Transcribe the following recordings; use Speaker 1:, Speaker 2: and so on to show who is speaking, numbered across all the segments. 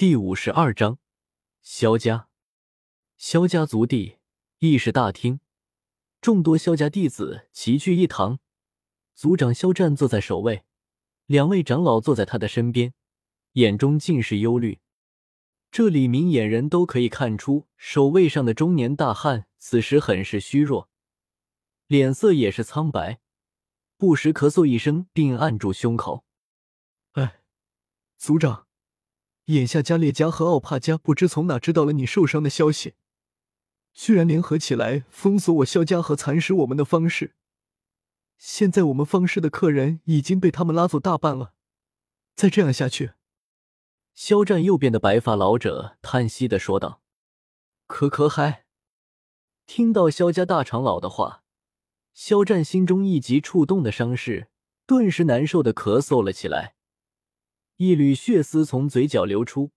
Speaker 1: 第五十二章，萧家。萧家族地议事大厅，众多萧家弟子齐聚一堂。族长萧战坐在首位，两位长老坐在他的身边，眼中尽是忧虑。这里明眼人都可以看出，首位上的中年大汉此时很是虚弱，脸色也是苍白，不时咳嗽一声，并按住胸口。
Speaker 2: 哎，族长。眼下加列家和奥帕家不知从哪知道了你受伤的消息，居然联合起来封锁我萧家和蚕食我们的方式。现在我们方氏的客人已经被他们拉走大半了，再这样下去，
Speaker 1: 肖战右边的白发老者叹息的说道：“可可嗨！”听到肖家大长老的话，肖战心中一急触动的伤势顿时难受的咳嗽了起来。一缕血丝从嘴角流出，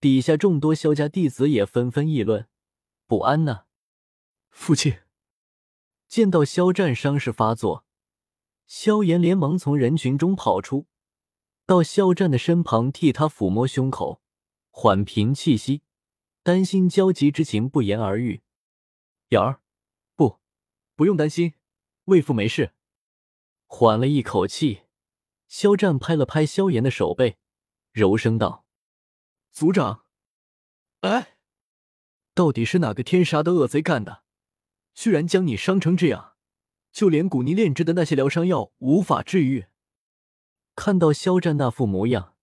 Speaker 1: 底下众多萧家弟子也纷纷议论不安呢。
Speaker 2: 父亲
Speaker 1: 见到肖战伤势发作，萧炎连忙从人群中跑出，到肖战的身旁替他抚摸胸口，缓平气息，担心焦急之情不言而喻。
Speaker 2: 瑶儿，不，不用担心，魏父没事。
Speaker 1: 缓了一口气。肖战拍了拍萧炎的手背，柔声道：“
Speaker 2: 族长，哎，到底是哪个天杀的恶贼干的？居然将你伤成这样，就连古尼炼制的那些疗伤药无法治愈。”
Speaker 1: 看到肖战那副模样，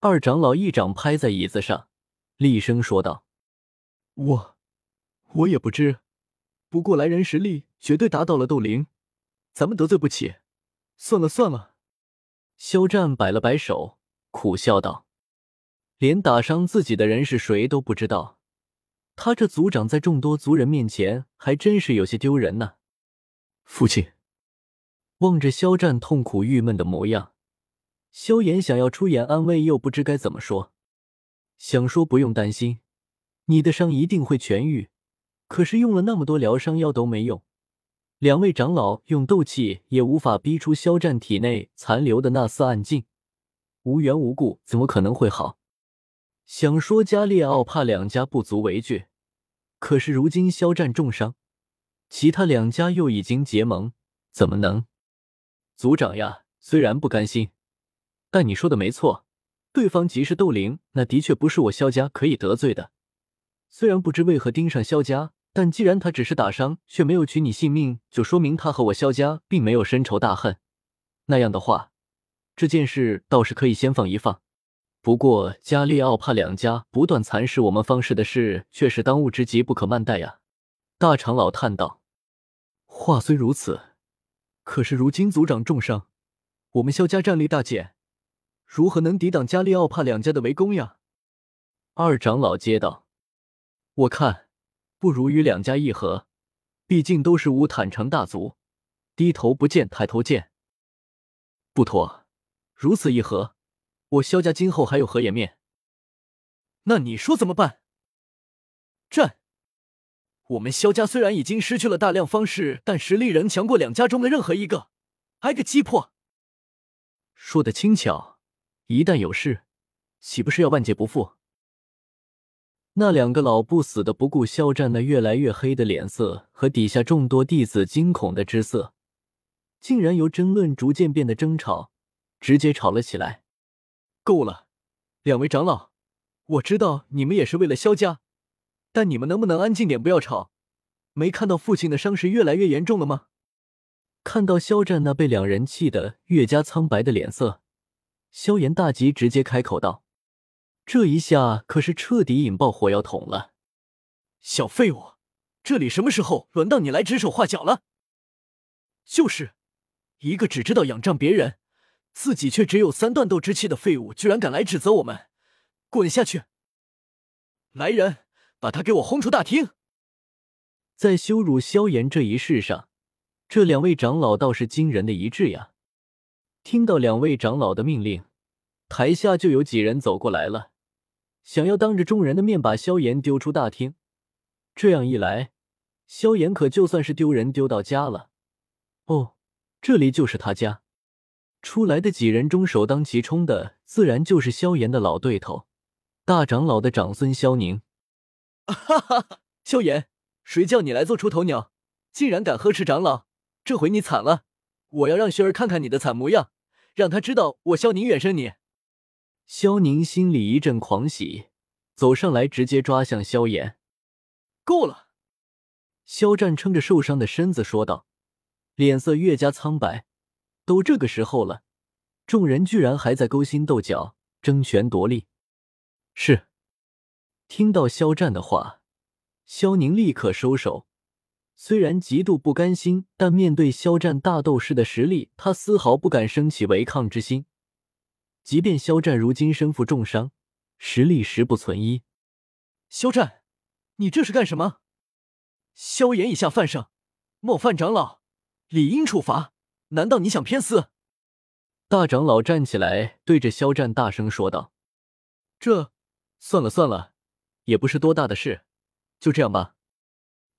Speaker 1: 二长老一掌拍在椅子上，厉声说道：“
Speaker 2: 我，我也不知，不过来人实力绝对达到了斗灵，咱们得罪不起，算了算了。”
Speaker 1: 肖战摆了摆手，苦笑道：“连打伤自己的人是谁都不知道，他这族长在众多族人面前还真是有些丢人呢。”
Speaker 2: 父亲
Speaker 1: 望着肖战痛苦郁闷的模样，萧炎想要出言安慰，又不知该怎么说。想说不用担心，你的伤一定会痊愈，可是用了那么多疗伤药都没用。两位长老用斗气也无法逼出肖战体内残留的那丝暗劲，无缘无故怎么可能会好？想说加列奥怕两家不足为惧，可是如今肖战重伤，其他两家又已经结盟，怎么能？族长呀，虽然不甘心，但你说的没错，对方即是斗灵，那的确不是我肖家可以得罪的。虽然不知为何盯上肖家。但既然他只是打伤，却没有取你性命，就说明他和我萧家并没有深仇大恨。那样的话，这件事倒是可以先放一放。不过加利奥帕两家不断蚕食我们方氏的事，却是当务之急，不可慢待呀。大长老叹道：“
Speaker 2: 话虽如此，可是如今族长重伤，我们萧家战力大减，如何能抵挡加利奥帕两家的围攻呀？”
Speaker 1: 二长老接道：“我看。”不如与两家议和，毕竟都是无坦诚大族，低头不见抬头见。
Speaker 2: 不妥，如此议和，我萧家今后还有何颜面？那你说怎么办？战！我们萧家虽然已经失去了大量方式，但实力仍强过两家中的任何一个，挨个击破。
Speaker 1: 说的轻巧，一旦有事，岂不是要万劫不复？那两个老不死的不顾肖战那越来越黑的脸色和底下众多弟子惊恐的之色，竟然由争论逐渐变得争吵，直接吵了起来。
Speaker 2: 够了，两位长老，我知道你们也是为了肖家，但你们能不能安静点，不要吵？没看到父亲的伤势越来越严重了吗？
Speaker 1: 看到肖战那被两人气得越加苍白的脸色，萧炎大急，直接开口道。这一下可是彻底引爆火药桶了！
Speaker 2: 小废物，这里什么时候轮到你来指手画脚了？就是一个只知道仰仗别人，自己却只有三段斗之气的废物，居然敢来指责我们！滚下去！来人，把他给我轰出大厅！
Speaker 1: 在羞辱萧炎这一事上，这两位长老倒是惊人的一致呀！听到两位长老的命令，台下就有几人走过来了。想要当着众人的面把萧炎丢出大厅，这样一来，萧炎可就算是丢人丢到家了。哦，这里就是他家。出来的几人中，首当其冲的自然就是萧炎的老对头大长老的长孙萧宁。
Speaker 2: 哈哈！萧炎，谁叫你来做出头鸟，竟然敢呵斥长老？这回你惨了！我要让薰儿看看你的惨模样，让他知道我萧宁远胜你。
Speaker 1: 萧宁心里一阵狂喜，走上来直接抓向萧炎。
Speaker 2: 够了！
Speaker 1: 肖战撑着受伤的身子说道，脸色越加苍白。都这个时候了，众人居然还在勾心斗角、争权夺利。是，听到肖战的话，萧宁立刻收手。虽然极度不甘心，但面对肖战大斗士的实力，他丝毫不敢升起违抗之心。即便肖战如今身负重伤，实力实不存一。
Speaker 2: 肖战，你这是干什么？萧炎以下犯上，冒犯长老，理应处罚。难道你想偏私？
Speaker 1: 大长老站起来，对着肖战大声说道：“
Speaker 2: 这，算了算了，也不是多大的事，就这样吧。”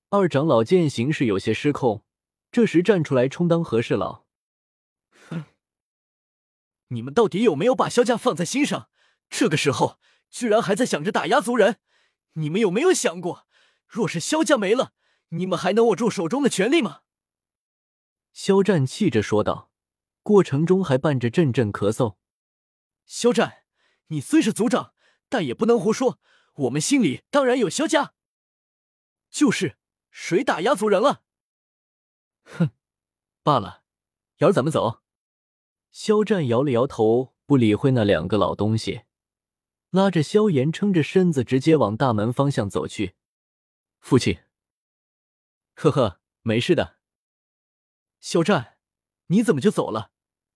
Speaker 1: 二长老见形势有些失控，这时站出来充当和事佬：“，
Speaker 2: 你们到底有没有把萧家放在心上？这个时候居然还在想着打压族人，你们有没有想过，若是萧家没了，你们还能握住手中的权力吗？”
Speaker 1: 肖战气着说道，过程中还伴着阵阵咳嗽。
Speaker 2: 肖战，你虽是族长，但也不能胡说。我们心里当然有萧家。就是，谁打压族人了？
Speaker 1: 哼，罢了，瑶儿，咱们走。肖战摇了摇头，不理会那两个老东西，拉着萧炎，撑着身子，直接往大门方向走去。父亲，
Speaker 2: 呵呵，没事的。肖战，你怎么就走了？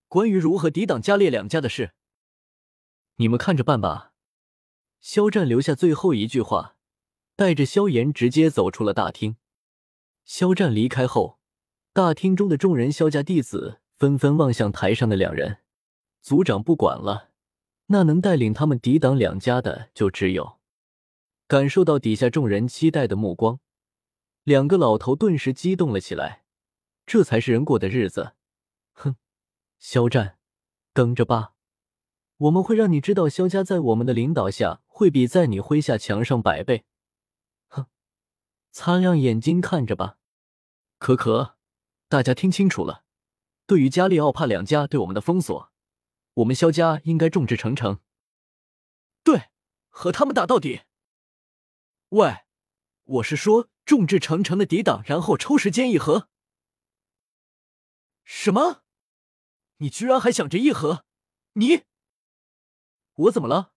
Speaker 2: 关于如何抵挡加烈两家的事，
Speaker 1: 你们看着办吧。肖战留下最后一句话，带着萧炎直接走出了大厅。肖战离开后，大厅中的众人萧家弟子纷纷望向台上的两人。族长不管了，那能带领他们抵挡两家的就只有……感受到底下众人期待的目光，两个老头顿时激动了起来。这才是人过的日子，哼！肖战，等着吧，我们会让你知道，肖家在我们的领导下会比在你麾下强上百倍。哼！擦亮眼睛看着吧。
Speaker 2: 可可，大家听清楚了，对于加利奥帕两家对我们的封锁，我们萧家应该众志成城。对，和他们打到底。喂，我是说众志成城的抵挡，然后抽时间议和。什么？你居然还想着议和？你，
Speaker 1: 我怎么了？